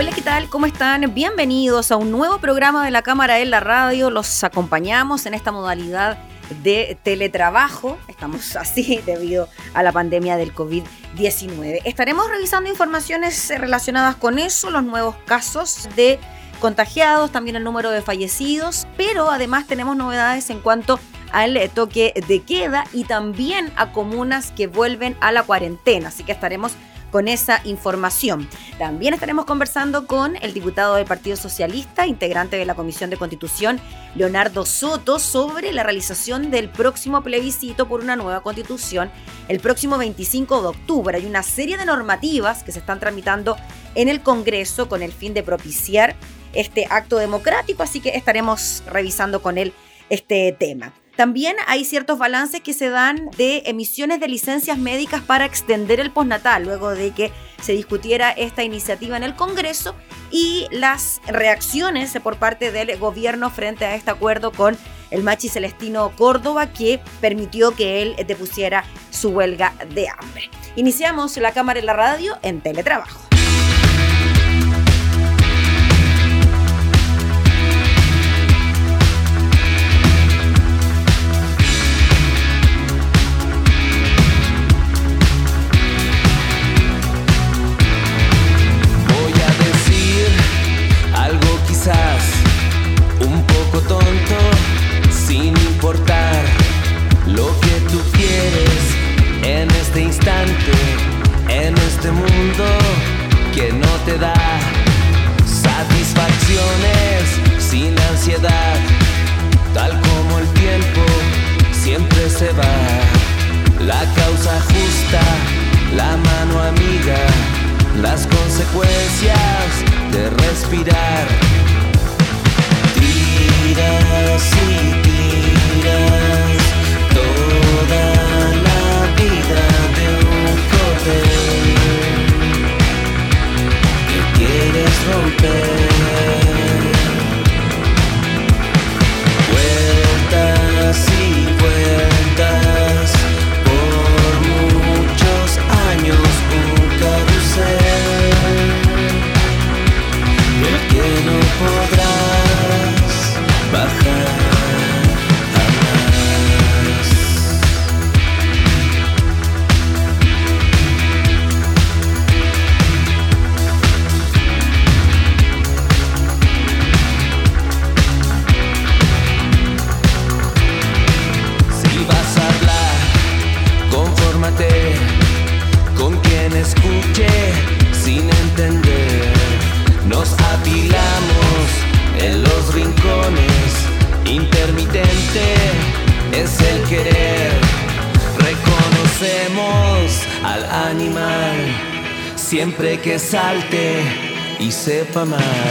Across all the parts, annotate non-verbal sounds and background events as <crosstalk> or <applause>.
Hola, ¿qué tal? ¿Cómo están? Bienvenidos a un nuevo programa de la Cámara en la Radio. Los acompañamos en esta modalidad de teletrabajo. Estamos <laughs> así debido a la pandemia del COVID-19. Estaremos revisando informaciones relacionadas con eso, los nuevos casos de contagiados, también el número de fallecidos, pero además tenemos novedades en cuanto al toque de queda y también a comunas que vuelven a la cuarentena. Así que estaremos con esa información. También estaremos conversando con el diputado del Partido Socialista, integrante de la Comisión de Constitución, Leonardo Soto, sobre la realización del próximo plebiscito por una nueva constitución el próximo 25 de octubre. Hay una serie de normativas que se están tramitando en el Congreso con el fin de propiciar este acto democrático, así que estaremos revisando con él este tema. También hay ciertos balances que se dan de emisiones de licencias médicas para extender el postnatal, luego de que se discutiera esta iniciativa en el Congreso y las reacciones por parte del gobierno frente a este acuerdo con el Machi Celestino Córdoba que permitió que él depusiera su huelga de hambre. Iniciamos la cámara y la radio en teletrabajo. pas mal.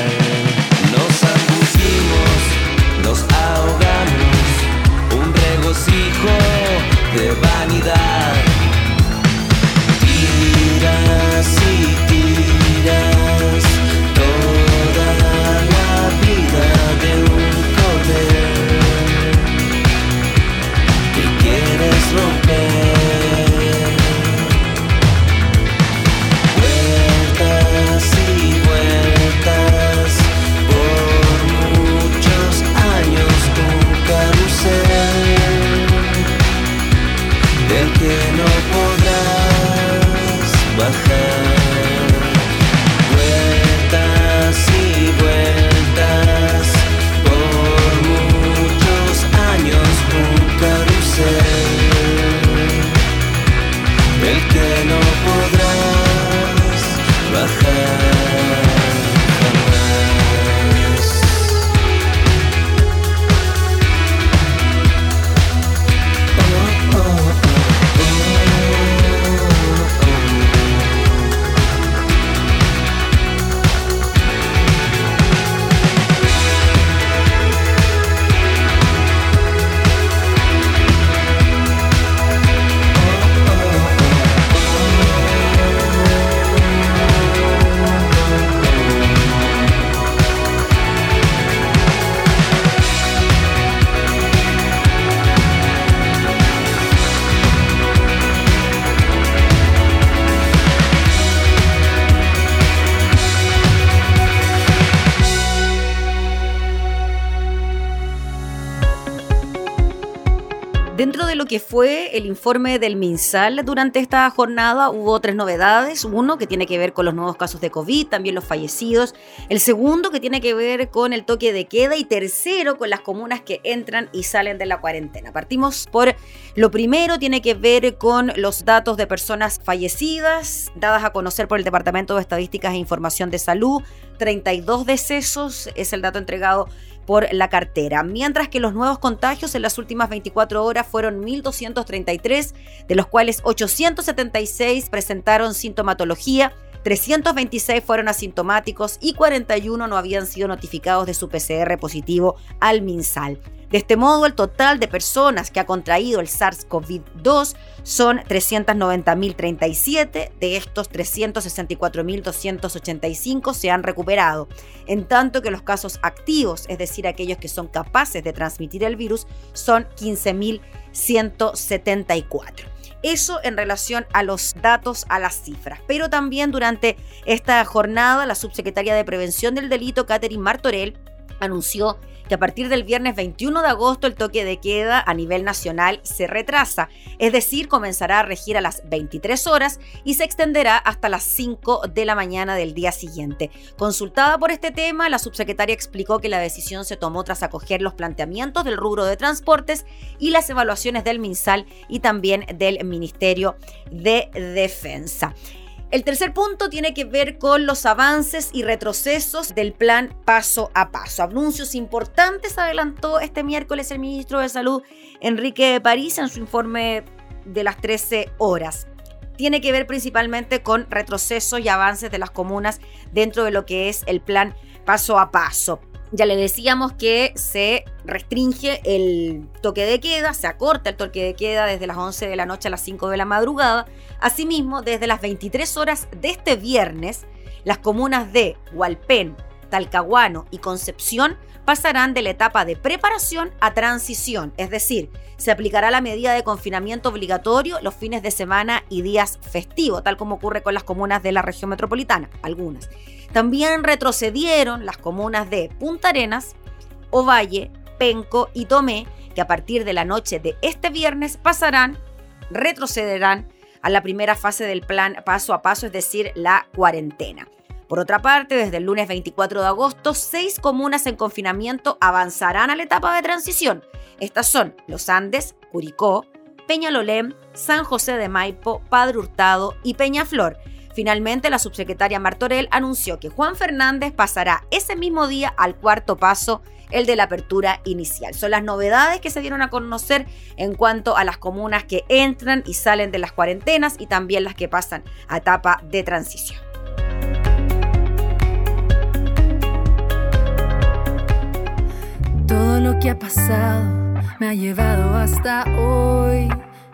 El informe del MinSal durante esta jornada, hubo tres novedades. Uno que tiene que ver con los nuevos casos de COVID, también los fallecidos. El segundo que tiene que ver con el toque de queda. Y tercero con las comunas que entran y salen de la cuarentena. Partimos por lo primero, tiene que ver con los datos de personas fallecidas, dadas a conocer por el Departamento de Estadísticas e Información de Salud. 32 decesos es el dato entregado por la cartera, mientras que los nuevos contagios en las últimas 24 horas fueron 1.233, de los cuales 876 presentaron sintomatología, 326 fueron asintomáticos y 41 no habían sido notificados de su PCR positivo al MinSal. De este modo, el total de personas que ha contraído el SARS-CoV-2 son 390.037, de estos 364.285 se han recuperado, en tanto que los casos activos, es decir, aquellos que son capaces de transmitir el virus, son 15.174. Eso en relación a los datos, a las cifras. Pero también durante esta jornada, la subsecretaria de Prevención del Delito, Catherine Martorell, anunció que a partir del viernes 21 de agosto el toque de queda a nivel nacional se retrasa, es decir, comenzará a regir a las 23 horas y se extenderá hasta las 5 de la mañana del día siguiente. Consultada por este tema, la subsecretaria explicó que la decisión se tomó tras acoger los planteamientos del rubro de transportes y las evaluaciones del MinSal y también del Ministerio de Defensa. El tercer punto tiene que ver con los avances y retrocesos del plan paso a paso. Anuncios importantes adelantó este miércoles el ministro de Salud, Enrique París, en su informe de las 13 horas. Tiene que ver principalmente con retrocesos y avances de las comunas dentro de lo que es el plan paso a paso. Ya le decíamos que se restringe el toque de queda, se acorta el toque de queda desde las 11 de la noche a las 5 de la madrugada. Asimismo, desde las 23 horas de este viernes, las comunas de Hualpén, Talcahuano y Concepción pasarán de la etapa de preparación a transición, es decir, se aplicará la medida de confinamiento obligatorio los fines de semana y días festivos, tal como ocurre con las comunas de la región metropolitana, algunas. También retrocedieron las comunas de Punta Arenas, Ovalle, Penco y Tomé, que a partir de la noche de este viernes pasarán, retrocederán a la primera fase del plan paso a paso, es decir, la cuarentena. Por otra parte, desde el lunes 24 de agosto, seis comunas en confinamiento avanzarán a la etapa de transición. Estas son Los Andes, Curicó, Peñalolén, San José de Maipo, Padre Hurtado y Peñaflor. Finalmente, la subsecretaria Martorell anunció que Juan Fernández pasará ese mismo día al cuarto paso, el de la apertura inicial. Son las novedades que se dieron a conocer en cuanto a las comunas que entran y salen de las cuarentenas y también las que pasan a etapa de transición. Lo que ha pasado me ha llevado hasta hoy.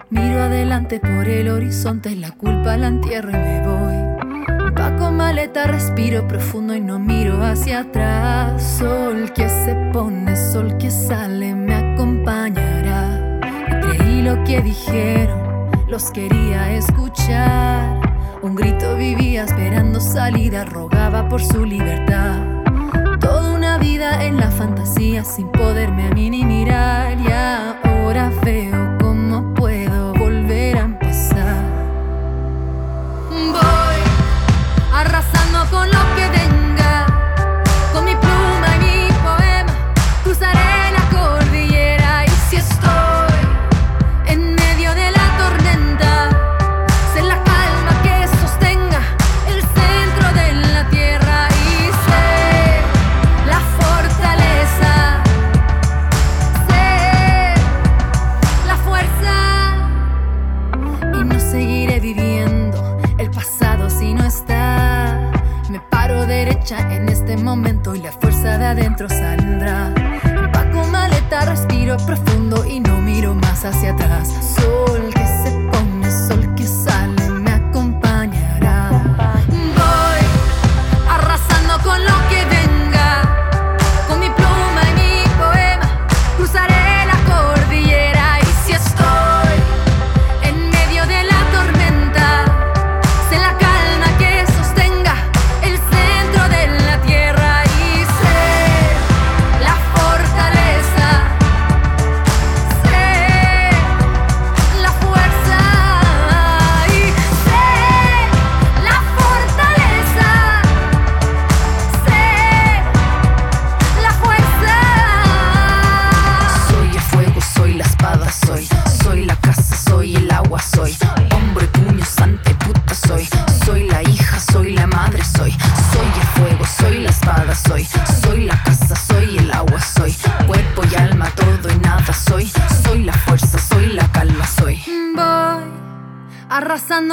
Miro adelante por el horizonte, la culpa la entierro y me voy. Paco maleta, respiro profundo y no miro hacia atrás. Sol que se pone, sol que sale, me acompañará. Creí lo que dijeron, los quería escuchar. Un grito vivía esperando salida, rogaba por su libertad. En la fantasía sin poderme a mí ni mirar. Y ahora veo momento y la fuerza de adentro saldrá. Empaco maleta, respiro profundo y no miro más hacia atrás.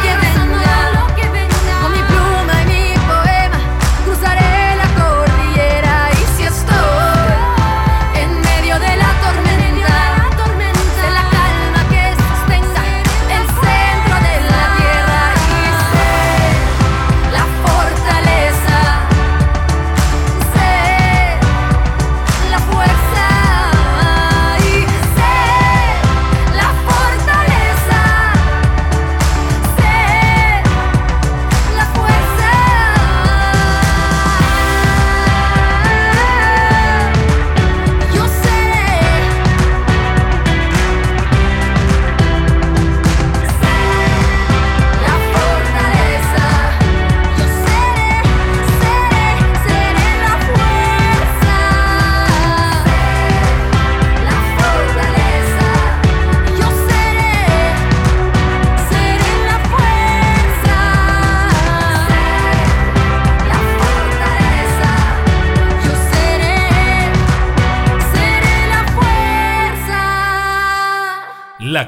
que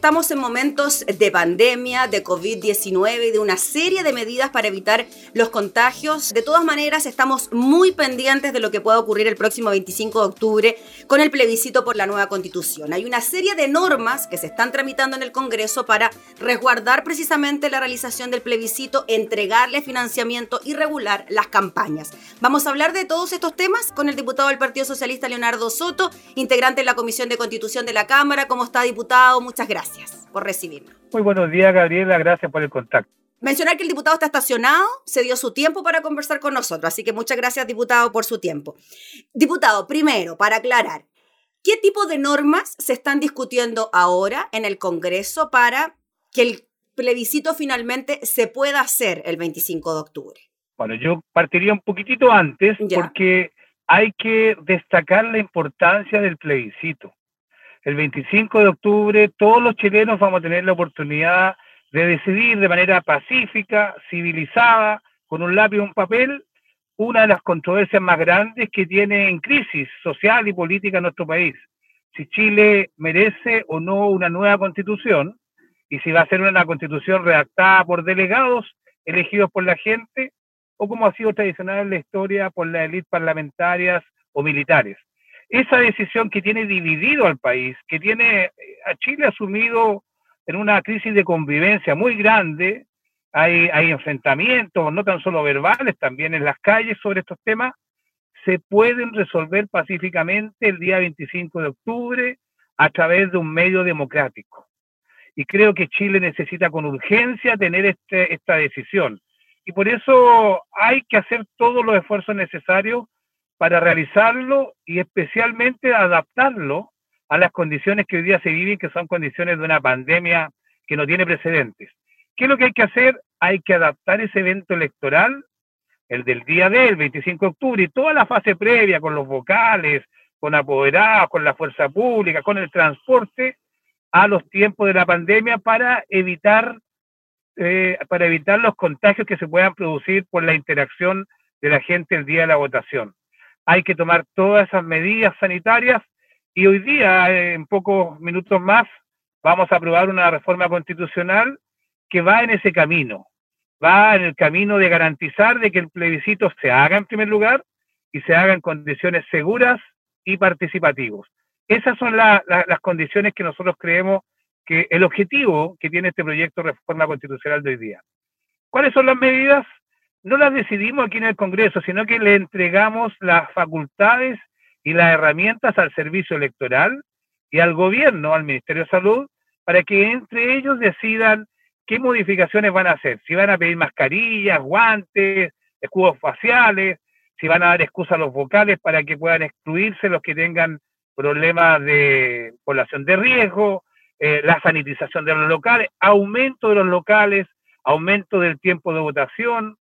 Estamos en momentos de pandemia, de COVID-19 y de una serie de medidas para evitar los contagios, de todas maneras estamos muy pendientes de lo que pueda ocurrir el próximo 25 de octubre con el plebiscito por la nueva constitución. Hay una serie de normas que se están tramitando en el Congreso para resguardar precisamente la realización del plebiscito, entregarle financiamiento y regular las campañas. Vamos a hablar de todos estos temas con el diputado del Partido Socialista Leonardo Soto, integrante de la Comisión de Constitución de la Cámara. ¿Cómo está, diputado? Muchas gracias por recibirnos. Muy buenos días, Gabriela. Gracias por el contacto. Mencionar que el diputado está estacionado, se dio su tiempo para conversar con nosotros, así que muchas gracias, diputado, por su tiempo. Diputado, primero, para aclarar, ¿qué tipo de normas se están discutiendo ahora en el Congreso para que el plebiscito finalmente se pueda hacer el 25 de octubre? Bueno, yo partiría un poquitito antes Ya. porque hay que destacar la importancia del plebiscito. El 25 de octubre todos los chilenos vamos a tener la oportunidad de decidir de manera pacífica, civilizada, con un lápiz y un papel, una de las controversias más grandes que tiene en crisis social y política nuestro país. Si Chile merece o no una nueva constitución y si va a ser una constitución redactada por delegados elegidos por la gente o como ha sido tradicional en la historia por las élites parlamentarias o militares. Esa decisión que tiene dividido al país, que tiene eh, a Chile asumido en una crisis de convivencia muy grande, hay, hay enfrentamientos, no tan solo verbales, también en las calles sobre estos temas, se pueden resolver pacíficamente el día 25 de octubre a través de un medio democrático. Y creo que Chile necesita con urgencia tener este, esta decisión. Y por eso hay que hacer todos los esfuerzos necesarios para realizarlo y especialmente adaptarlo a las condiciones que hoy día se viven, que son condiciones de una pandemia que no tiene precedentes. ¿Qué es lo que hay que hacer? Hay que adaptar ese evento electoral, el del día del 25 de octubre, y toda la fase previa con los vocales, con apoderados, con la fuerza pública, con el transporte, a los tiempos de la pandemia para evitar eh, para evitar los contagios que se puedan producir por la interacción de la gente el día de la votación. Hay que tomar todas esas medidas sanitarias y hoy día, eh, en pocos minutos más, vamos a aprobar una reforma constitucional que va en ese camino, va en el camino de garantizar de que el plebiscito se haga en primer lugar y se haga en condiciones seguras y participativos. Esas son la- la- las condiciones que nosotros creemos que el objetivo que tiene este proyecto de reforma constitucional de hoy día. ¿Cuáles son las medidas? No las decidimos aquí en el Congreso, sino que le entregamos las facultades y las herramientas al servicio electoral y al gobierno, al Ministerio de Salud, para que entre ellos decidan qué modificaciones van a hacer. Si van a pedir mascarillas, guantes, escudos faciales, si van a dar excusa a los vocales para que puedan excluirse los que tengan problemas de población de riesgo, eh, la sanitización de los locales, aumento de los locales, aumento del tiempo de votación,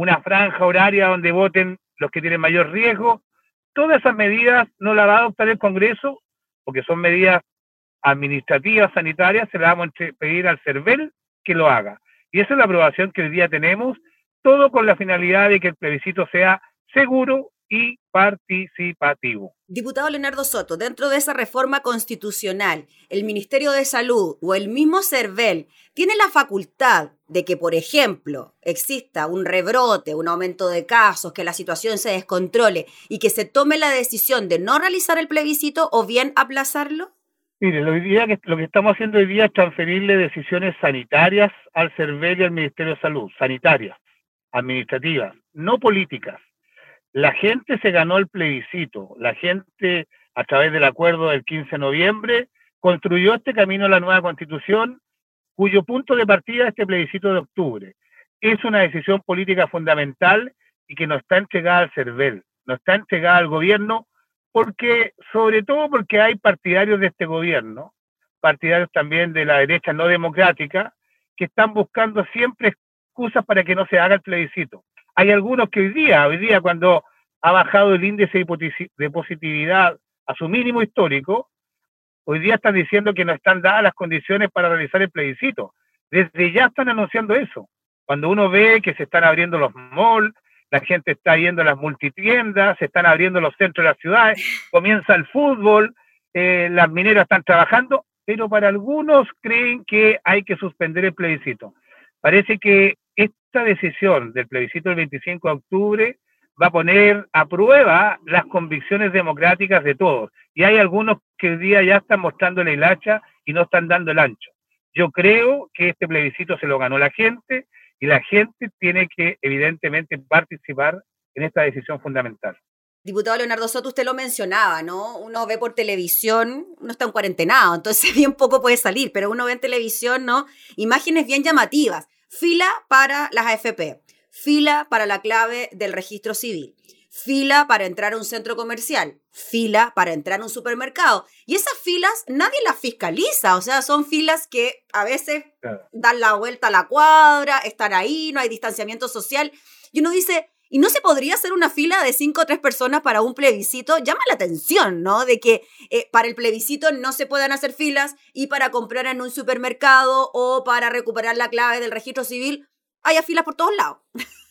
una franja horaria donde voten los que tienen mayor riesgo. Todas esas medidas no las va a adoptar el Congreso, porque son medidas administrativas, sanitarias, se las vamos a pedir al CERVEL que lo haga. Y esa es la aprobación que hoy día tenemos, todo con la finalidad de que el plebiscito sea seguro y participativo. Diputado Leonardo Soto, dentro de esa reforma constitucional, el Ministerio de Salud o el mismo CERVEL tiene la facultad de que, por ejemplo, exista un rebrote, un aumento de casos, que la situación se descontrole y que se tome la decisión de no realizar el plebiscito o bien aplazarlo? Mire, lo, día que, lo que estamos haciendo hoy día es transferirle decisiones sanitarias al CERVEL y al Ministerio de Salud, sanitarias, administrativas, no políticas. La gente se ganó el plebiscito, la gente a través del acuerdo del 15 de noviembre construyó este camino a la nueva constitución, cuyo punto de partida es este plebiscito de octubre. Es una decisión política fundamental y que no está entregada al CERVEL, no está entregada al gobierno, porque, sobre todo porque hay partidarios de este gobierno, partidarios también de la derecha no democrática, que están buscando siempre excusas para que no se haga el plebiscito. Hay algunos que hoy día, hoy día cuando ha bajado el índice de positividad a su mínimo histórico, hoy día están diciendo que no están dadas las condiciones para realizar el plebiscito. Desde ya están anunciando eso. Cuando uno ve que se están abriendo los malls, la gente está yendo a las multitiendas, se están abriendo los centros de las ciudades, comienza el fútbol, eh, las mineras están trabajando, pero para algunos creen que hay que suspender el plebiscito. Parece que esta decisión del plebiscito del 25 de octubre va a poner a prueba las convicciones democráticas de todos. Y hay algunos que hoy día ya están mostrando la hilacha y no están dando el ancho. Yo creo que este plebiscito se lo ganó la gente y la gente tiene que evidentemente participar en esta decisión fundamental. Diputado Leonardo Soto, usted lo mencionaba, ¿no? Uno ve por televisión, uno está en cuarentenado, entonces <laughs> bien poco puede salir, pero uno ve en televisión, ¿no? Imágenes bien llamativas Fila para las AFP, fila para la clave del registro civil, fila para entrar a un centro comercial, fila para entrar a un supermercado. Y esas filas nadie las fiscaliza, o sea, son filas que a veces dan la vuelta a la cuadra, están ahí, no hay distanciamiento social. Y uno dice, ¿Y no se podría hacer una fila de cinco o tres personas para un plebiscito? Llama la atención, ¿no? De que eh, para el plebiscito no se puedan hacer filas y para comprar en un supermercado o para recuperar la clave del registro civil haya filas por todos lados.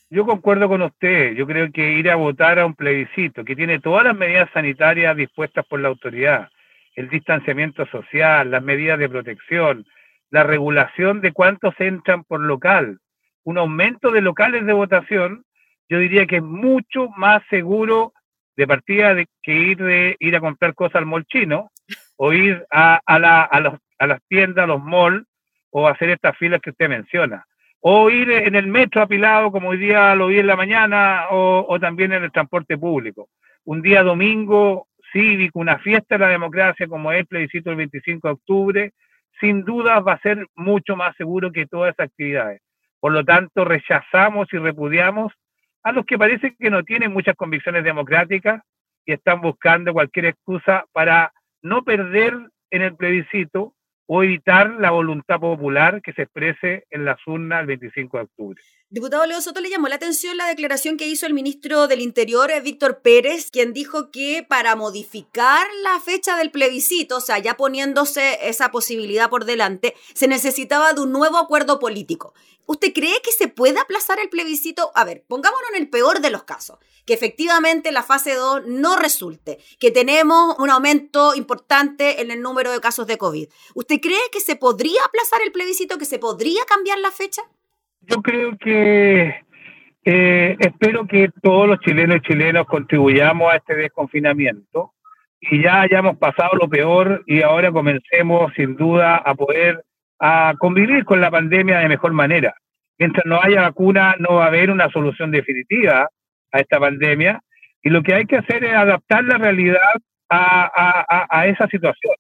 Yo concuerdo con usted. Yo creo que ir a votar a un plebiscito que tiene todas las medidas sanitarias dispuestas por la autoridad, el distanciamiento social, las medidas de protección, la regulación de cuántos entran por local, un aumento de locales de votación, yo diría que es mucho más seguro de partida de que ir de ir a comprar cosas al mall chino o ir a, a, la, a, los, a las tiendas, a los malls o hacer estas filas que usted menciona. O ir en el metro apilado, como hoy día lo vi en la mañana, o, o también en el transporte público. Un día domingo cívico, una fiesta de la democracia como es el plebiscito del 25 de octubre, sin duda va a ser mucho más seguro que todas esas actividades. Por lo tanto, rechazamos y repudiamos a los que parece que no tienen muchas convicciones democráticas y están buscando cualquier excusa para no perder en el plebiscito o evitar la voluntad popular que se exprese en las urnas el 25 de octubre. Diputado Leo Soto, le llamó la atención la declaración que hizo el ministro del Interior, eh, Víctor Pérez, quien dijo que para modificar la fecha del plebiscito, o sea, ya poniéndose esa posibilidad por delante, se necesitaba de un nuevo acuerdo político. ¿Usted cree que se puede aplazar el plebiscito? A ver, pongámonos en el peor de los casos, que efectivamente la fase 2 no resulte, que tenemos un aumento importante en el número de casos de COVID. ¿Usted cree que se podría aplazar el plebiscito, que se podría cambiar la fecha? Yo creo que eh, espero que todos los chilenos y chilenos contribuyamos a este desconfinamiento y ya hayamos pasado lo peor y ahora comencemos sin duda a poder a convivir con la pandemia de mejor manera. Mientras no haya vacuna no va a haber una solución definitiva a esta pandemia y lo que hay que hacer es adaptar la realidad a, a, a esa situación.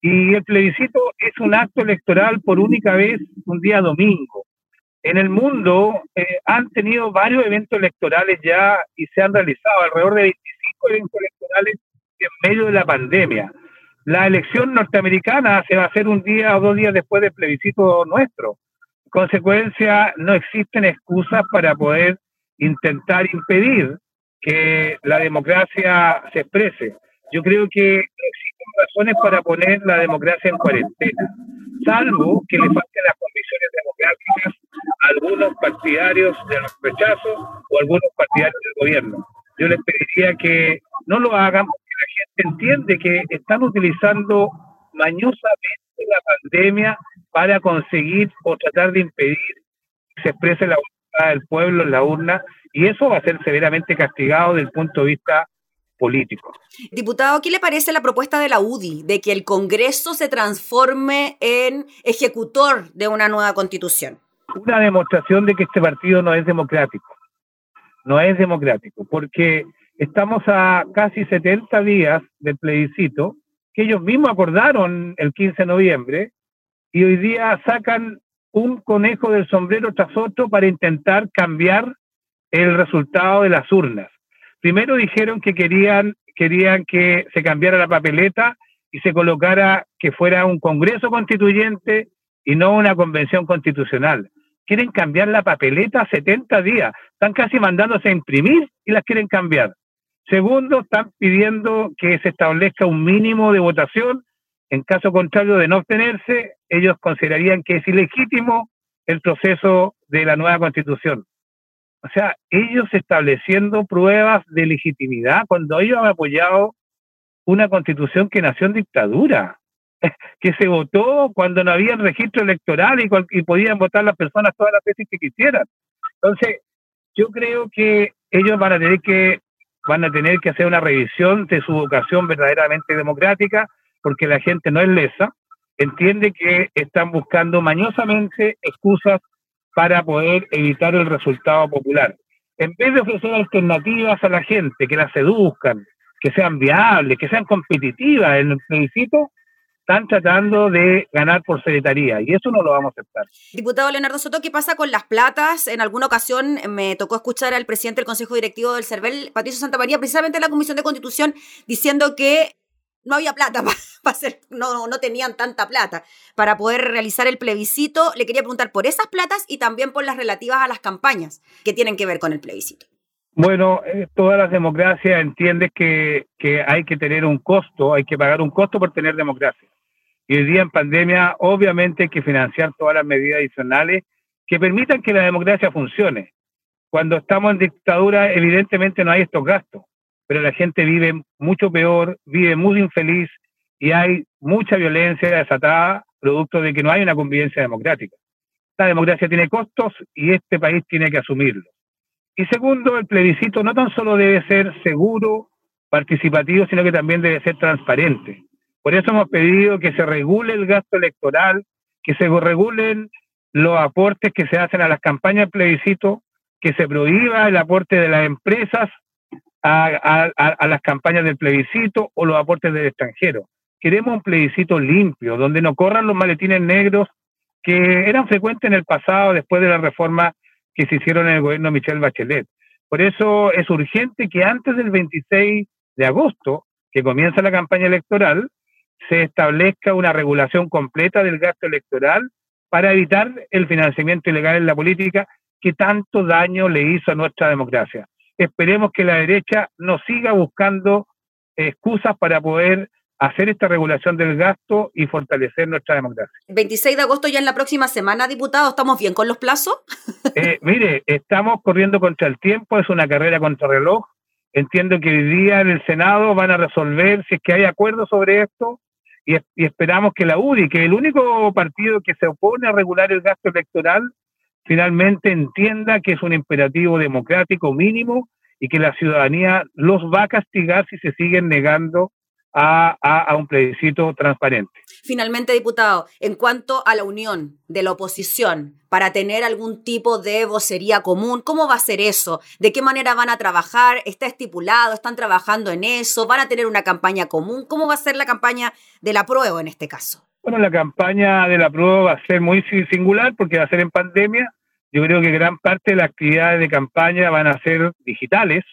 Y el plebiscito es un acto electoral por única vez un día domingo en el mundo eh, han tenido varios eventos electorales ya y se han realizado alrededor de 25 eventos electorales en medio de la pandemia. La elección norteamericana se va a hacer un día o dos días después del plebiscito nuestro. En consecuencia, no existen excusas para poder intentar impedir que la democracia se exprese. Yo creo que existen razones para poner la democracia en cuarentena, salvo que le falten las condiciones democráticas algunos partidarios de los rechazos o algunos partidarios del gobierno. Yo les pediría que no lo hagan porque la gente entiende que están utilizando mañosamente la pandemia para conseguir o tratar de impedir que se exprese la voluntad del pueblo en la urna y eso va a ser severamente castigado desde el punto de vista político. Diputado, ¿qué le parece la propuesta de la UDI de que el Congreso se transforme en ejecutor de una nueva constitución? Una demostración de que este partido no es democrático. No es democrático, porque estamos a casi 70 días del plebiscito que ellos mismos acordaron el 15 de noviembre y hoy día sacan un conejo del sombrero tras otro para intentar cambiar el resultado de las urnas. Primero dijeron que querían, querían que se cambiara la papeleta y se colocara que fuera un Congreso constituyente y no una convención constitucional. Quieren cambiar la papeleta 70 días. Están casi mandándose a imprimir y las quieren cambiar. Segundo, están pidiendo que se establezca un mínimo de votación. En caso contrario de no obtenerse, ellos considerarían que es ilegítimo el proceso de la nueva constitución. O sea, ellos estableciendo pruebas de legitimidad cuando ellos han apoyado una constitución que nació en dictadura, que se votó cuando no había registro electoral y, y podían votar las personas todas las veces que quisieran. Entonces, yo creo que ellos van a tener que van a tener que hacer una revisión de su vocación verdaderamente democrática, porque la gente no es lesa, entiende que están buscando mañosamente excusas para poder evitar el resultado popular. En vez de ofrecer alternativas a la gente, que la seduzcan, que sean viables, que sean competitivas en el plebiscito, están tratando de ganar por secretaría y eso no lo vamos a aceptar. Diputado Leonardo Soto, ¿qué pasa con las platas? En alguna ocasión eh, me tocó escuchar al presidente del Consejo Directivo del CERVEL, Patricio Santamaría, precisamente en la Comisión de Constitución, diciendo que no había plata <laughs> para hacer, no, no tenían tanta plata para poder realizar el plebiscito. Le quería preguntar por esas platas y también por las relativas a las campañas que tienen que ver con el plebiscito. Bueno, eh, todas las democracias entienden que, que hay que tener un costo, hay que pagar un costo por tener democracia. Y hoy día en pandemia, obviamente hay que financiar todas las medidas adicionales que permitan que la democracia funcione. Cuando estamos en dictadura, evidentemente no hay estos gastos, pero la gente vive mucho peor, vive muy infeliz y hay mucha violencia desatada producto de que no hay una convivencia democrática. La democracia tiene costos y este país tiene que asumirlos. Y segundo, el plebiscito no tan solo debe ser seguro, participativo, sino que también debe ser transparente. Por eso hemos pedido que se regule el gasto electoral, que se regulen los aportes que se hacen a las campañas de plebiscito, que se prohíba el aporte de las empresas a, las campañas del plebiscito o los aportes del extranjero. Queremos un plebiscito limpio, donde no corran los maletines negros que eran frecuentes en el pasado después de la reforma que se hicieron en el gobierno de Michelle Bachelet. Por eso es urgente que antes del 26 de agosto, que comienza la campaña electoral, se establezca una regulación completa del gasto electoral para evitar el financiamiento ilegal en la política que tanto daño le hizo a nuestra democracia. Esperemos que la derecha no siga buscando excusas para poder hacer esta regulación del gasto y fortalecer nuestra democracia. 26 de agosto ya en la próxima semana, diputado, ¿estamos bien con los plazos? Eh, <laughs> mire, estamos corriendo contra el tiempo, es una carrera contra reloj. Entiendo que hoy día en el Senado van a resolver si es que hay acuerdo sobre esto y, y esperamos que la UDI, que es el único partido que se opone a regular el gasto electoral, finalmente entienda que es un imperativo democrático mínimo y que la ciudadanía los va a castigar si se siguen negando a, a- a un plebiscito transparente. Finalmente, diputado, en cuanto a la unión de la oposición para tener algún tipo de vocería común, ¿cómo va a ser eso? ¿De qué manera van a trabajar? ¿Está estipulado? ¿Están trabajando en eso? ¿Van a tener una campaña común? ¿Cómo va a ser la campaña de la prueba en este caso? Bueno, la campaña de la prueba va a ser muy si- singular porque va a ser en pandemia. Yo creo que gran parte de las actividades de campaña van a ser digitales,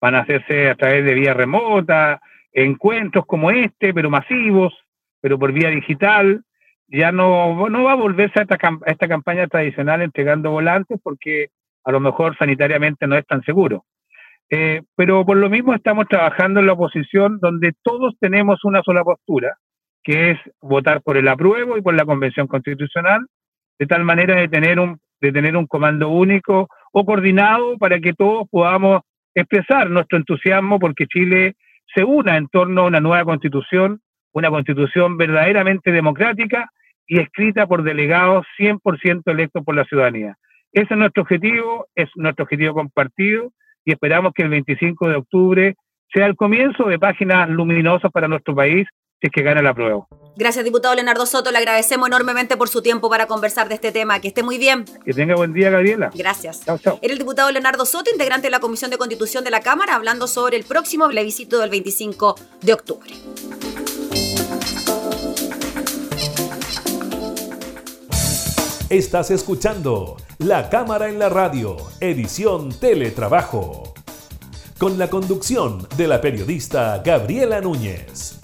van a hacerse a través de vía remota, encuentros como este, pero masivos, pero por vía digital. Ya no, no va a volverse a esta, a esta campaña tradicional entregando volantes porque a lo mejor sanitariamente no es tan seguro. Eh, pero por lo mismo estamos trabajando en la oposición donde todos tenemos una sola postura, que es votar por el apruebo y por la convención constitucional, de tal manera de tener un, de tener un comando único o coordinado para que todos podamos expresar nuestro entusiasmo porque Chile se una en torno a una nueva constitución, una constitución verdaderamente democrática y escrita por delegados 100% electos por la ciudadanía. Ese es nuestro objetivo, es nuestro objetivo compartido y esperamos que el 25 de octubre sea el comienzo de páginas luminosas para nuestro país si es que gana la prueba. Gracias, diputado Leonardo Soto. Le agradecemos enormemente por su tiempo para conversar de este tema. Que esté muy bien. Que tenga buen día, Gabriela. Gracias. Chao, chao. Era el diputado Leonardo Soto, integrante de la Comisión de Constitución de la Cámara, hablando sobre el próximo plebiscito del 25 de octubre. Estás escuchando La Cámara en la Radio, edición Teletrabajo. Con la conducción de la periodista Gabriela Núñez.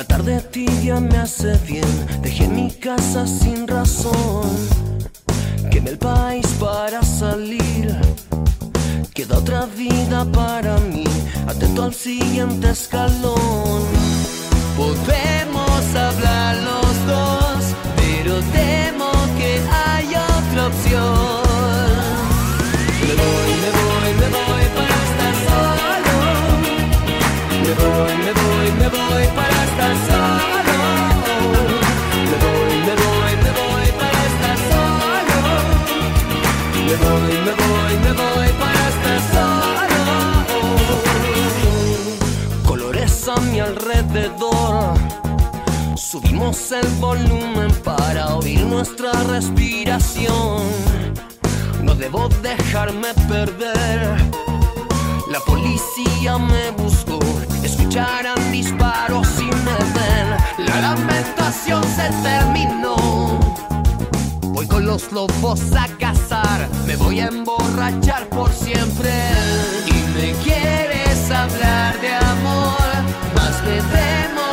La tarde tibia me hace bien. Dejé mi casa sin razón. Quemé el país para salir. Queda otra vida para mí. Atento al siguiente escalón. Podemos hablar los dos, pero temo que hay otra opción. Me voy, me voy, me voy para estar solo. Me voy, me voy, me voy para Me voy, me voy, me voy para estar solo. Me voy, me voy, me voy para estar solo. Colores a mi alrededor. Subimos el volumen para oír nuestra respiración. No debo dejarme perder. La policía me buscó, escucharán disparos y me ven. La lamentación se terminó. Voy con los lobos a cazar, me voy a emborrachar por siempre. Y me quieres hablar de amor, más me temo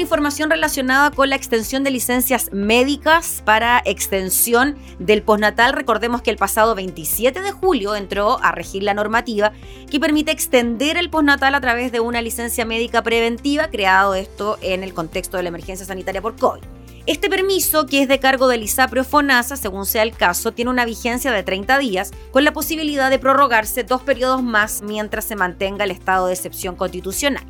información relacionada con la extensión de licencias médicas para extensión del postnatal. Recordemos que el pasado 27 de julio entró a regir la normativa que permite extender el postnatal a través de una licencia médica preventiva, creado esto en el contexto de la emergencia sanitaria por COVID. Este permiso, que es de cargo del ISAPRE o FONASA, según sea el caso, tiene una vigencia de 30 días, con la posibilidad de prorrogarse dos periodos más mientras se mantenga el estado de excepción constitucional.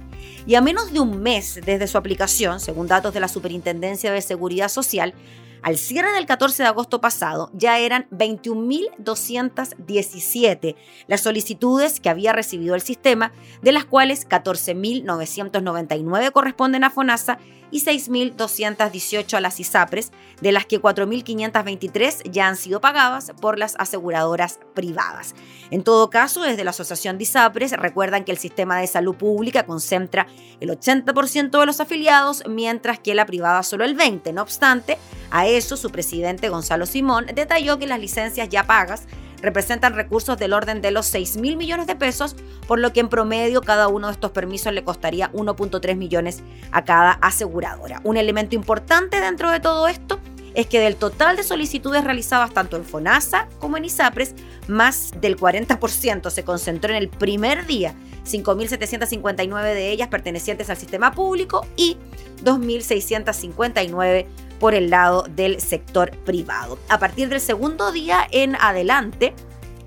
Y a menos de un mes desde su aplicación, según datos de la Superintendencia de Seguridad Social, al cierre del 14 de agosto pasado ya eran 21.217 las solicitudes que había recibido el sistema, de las cuales 14.999 corresponden a FONASA y 6.218 a las ISAPRES, de las que 4.523 ya han sido pagadas por las aseguradoras privadas. En todo caso, desde la Asociación de ISAPRES recuerdan que el sistema de salud pública concentra el 80% de los afiliados, mientras que la privada solo el 20%. No obstante, a eso su presidente Gonzalo Simón detalló que las licencias ya pagas representan recursos del orden de los 6 mil millones de pesos, por lo que en promedio cada uno de estos permisos le costaría 1.3 millones a cada aseguradora. Un elemento importante dentro de todo esto es que del total de solicitudes realizadas tanto en FONASA como en ISAPRES, más del 40% se concentró en el primer día, 5.759 de ellas pertenecientes al sistema público y 2.659 por el lado del sector privado. A partir del segundo día en adelante,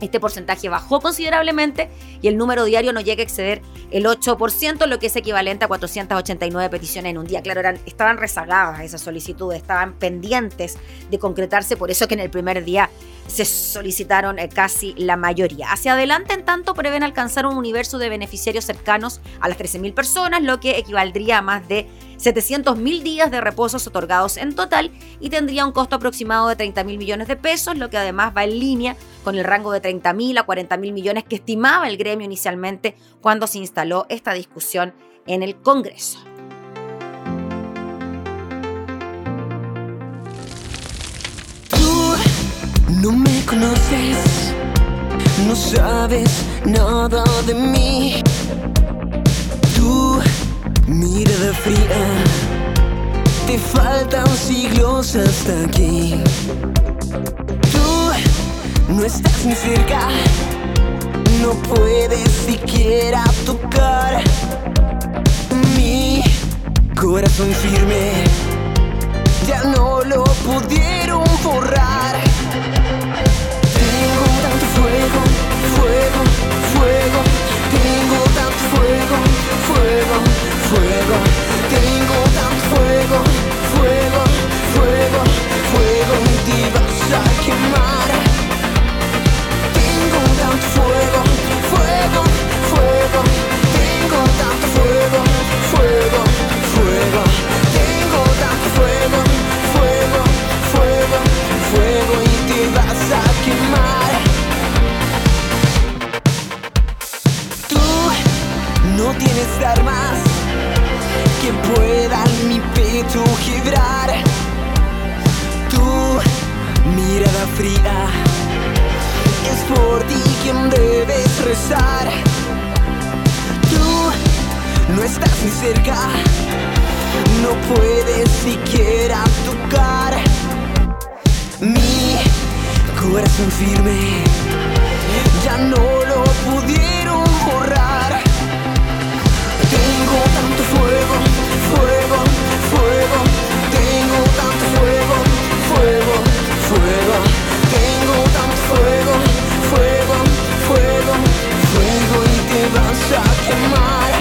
este porcentaje bajó considerablemente y el número diario no llega a exceder el 8%, lo que es equivalente a 489 peticiones en un día. Claro, eran, estaban rezagadas esas solicitudes, estaban pendientes de concretarse, por eso que en el primer día se solicitaron eh, casi la mayoría. Hacia adelante, en tanto, prevén alcanzar un universo de beneficiarios cercanos a las 13.000 personas, lo que equivaldría a más de 700.000 días de reposos otorgados en total y tendría un costo aproximado de 30.000 millones de pesos, lo que además va en línea con el rango de 30.000 a 40.000 millones que estimaba el gremio inicialmente cuando se instaló esta discusión en el Congreso. No me conoces, no sabes nada de mí. Tu mirada fría, te faltan siglos hasta aquí. Tú no estás ni cerca, no puedes siquiera tocar mi corazón firme. Ya no lo pudieron borrar. Fuego. Tengo tanto fuego, fuego, fuego. Tengo tanto fuego, fuego, fuego, fuego. Te vas a quemar. Tengo tanto fuego, fuego, fuego. Tengo tanto fuego, fuego, fuego. Tengo tanto fuego, fuego, fuego, fuego. Y te vas a quemar. No tienes armas que puedan mi pecho quebrar. Tu mirada fría es por ti quien debes rezar. Tú no estás ni cerca, no puedes siquiera tocar mi corazón firme. Ya no lo pudieron borrar. Quemar.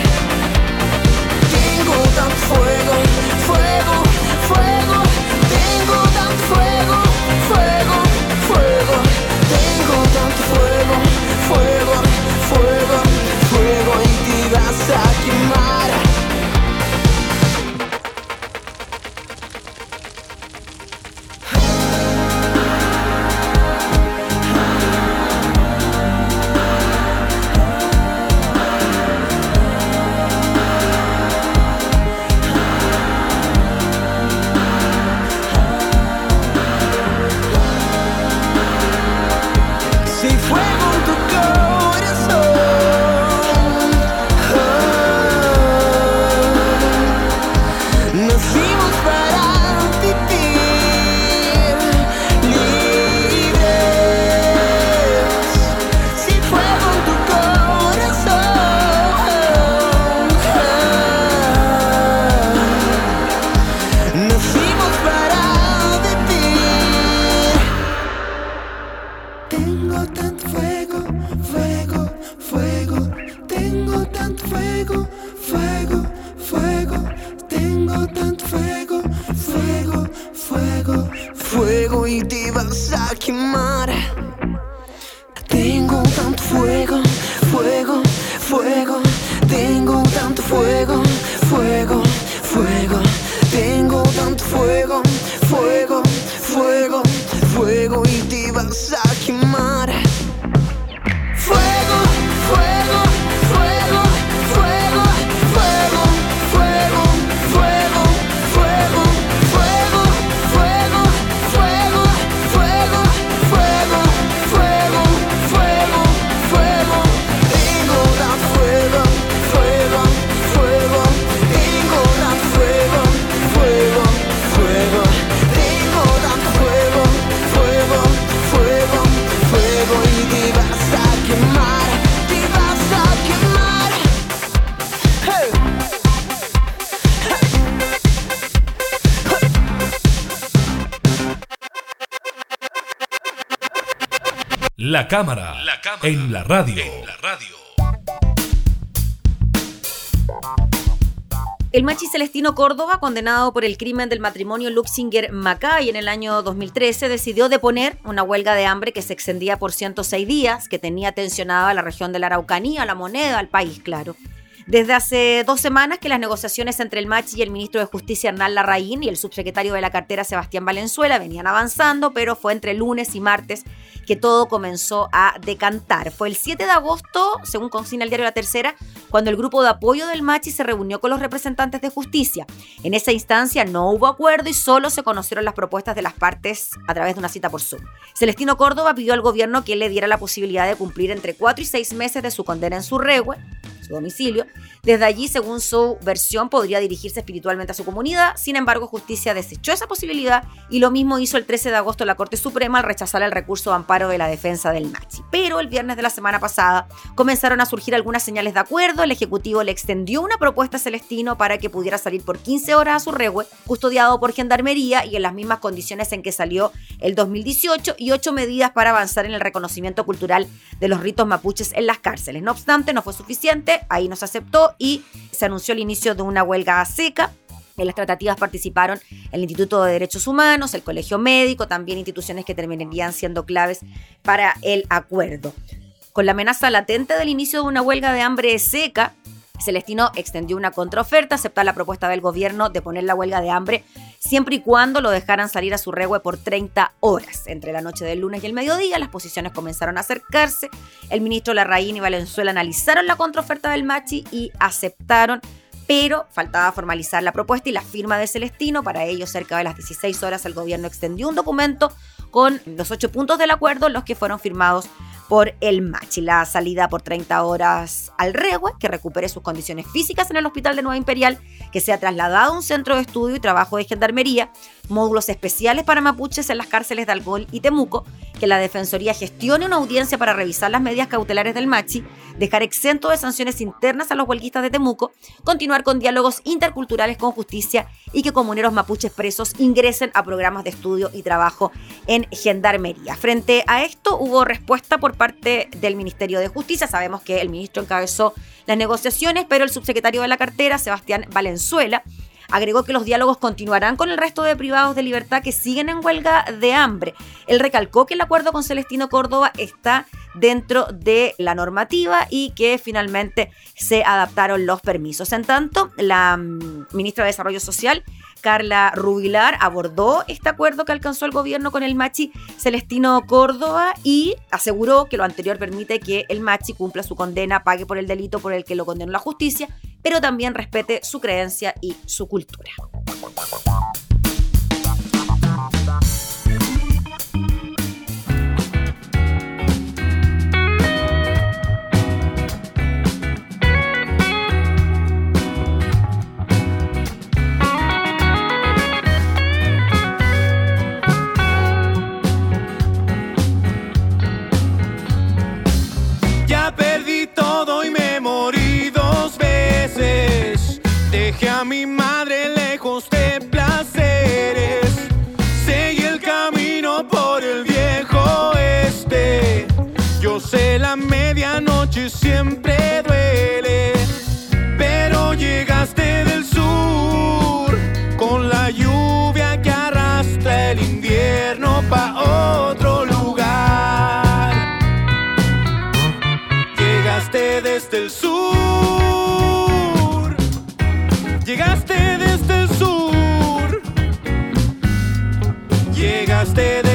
Tengo tanto fuego, fuego, fuego. La cámara, en la radio. El machi Celestino Córdoba, condenado por el crimen del matrimonio Luxinger-Macay en el año 2013, decidió deponer una huelga de hambre que se extendía por 106 días, que tenía tensionada la región de la Araucanía, la moneda, al país, claro. Desde hace dos semanas que las negociaciones entre el Machi y el ministro de Justicia Hernán Larraín y el subsecretario de la cartera Sebastián Valenzuela venían avanzando, pero fue entre lunes y martes que todo comenzó a decantar. Fue el 7 de agosto, según consigna el diario La Tercera, cuando el grupo de apoyo del Machi se reunió con los representantes de justicia. En esa instancia no hubo acuerdo y solo se conocieron las propuestas de las partes a través de una cita por Zoom. Celestino Córdoba pidió al gobierno que le diera la posibilidad de cumplir entre cuatro y seis meses de su condena en su regue, su domicilio. Desde allí, según su versión, podría dirigirse espiritualmente a su comunidad. Sin embargo, justicia desechó esa posibilidad y lo mismo hizo el 13 de agosto la Corte Suprema al rechazar el recurso de amparo de la defensa del Machi. Pero el viernes de la semana pasada comenzaron a surgir algunas señales de acuerdo. El Ejecutivo le extendió una propuesta a Celestino para que pudiera salir por 15 horas a su regue, custodiado por Gendarmería y en las mismas condiciones en que salió el 2018 y ocho medidas para avanzar en el reconocimiento cultural de los ritos mapuches en las cárceles. No obstante, no fue suficiente, ahí no se aceptó y se anunció el inicio de una huelga seca. En las tratativas participaron el Instituto de Derechos Humanos, el Colegio Médico, también instituciones que terminarían siendo claves para el acuerdo. Con la amenaza latente del inicio de una huelga de hambre seca, Celestino extendió una contraoferta, aceptar la propuesta del gobierno de poner la huelga de hambre siempre y cuando lo dejaran salir a su regue por 30 horas. Entre la noche del lunes y el mediodía, las posiciones comenzaron a acercarse. El ministro Larraín y Valenzuela analizaron la contraoferta del Machi y aceptaron pero faltaba formalizar la propuesta y la firma de Celestino. Para ello, cerca de las 16 horas, el gobierno extendió un documento con los ocho puntos del acuerdo, los que fueron firmados por el Machi. La salida por 30 horas al Regue, que recupere sus condiciones físicas en el Hospital de Nueva Imperial, que sea trasladado a un centro de estudio y trabajo de gendarmería, módulos especiales para mapuches en las cárceles de Algol y Temuco, que la Defensoría gestione una audiencia para revisar las medidas cautelares del Machi, dejar exento de sanciones internas a los huelguistas de Temuco, continuar con diálogos interculturales con justicia y que comuneros mapuches presos ingresen a programas de estudio y trabajo en gendarmería. Frente a esto hubo respuesta por parte del Ministerio de Justicia. Sabemos que el ministro encabezó las negociaciones, pero el subsecretario de la cartera, Sebastián Valenzuela, agregó que los diálogos continuarán con el resto de privados de libertad que siguen en huelga de hambre. Él recalcó que el acuerdo con Celestino Córdoba está dentro de la normativa y que finalmente se adaptaron los permisos. En tanto, la mm, ministra de Desarrollo Social Carla Rubilar abordó este acuerdo que alcanzó el gobierno con el Machi Celestino Córdoba y aseguró que lo anterior permite que el Machi cumpla su condena, pague por el delito por el que lo condenó la justicia, pero también respete su creencia y su cultura. Llegaste desde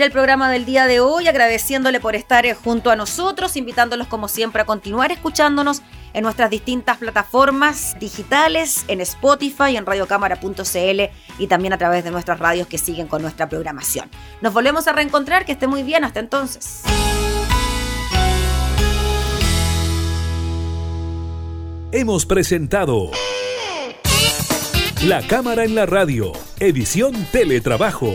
El programa del día de hoy, agradeciéndole por estar eh, junto a nosotros, invitándolos como siempre a continuar escuchándonos en nuestras distintas plataformas digitales, en Spotify, en radiocámara.cl y también a través de nuestras radios que siguen con nuestra programación. Nos volvemos a reencontrar, que esté muy bien, hasta entonces. Hemos presentado La Cámara en la Radio, edición Teletrabajo.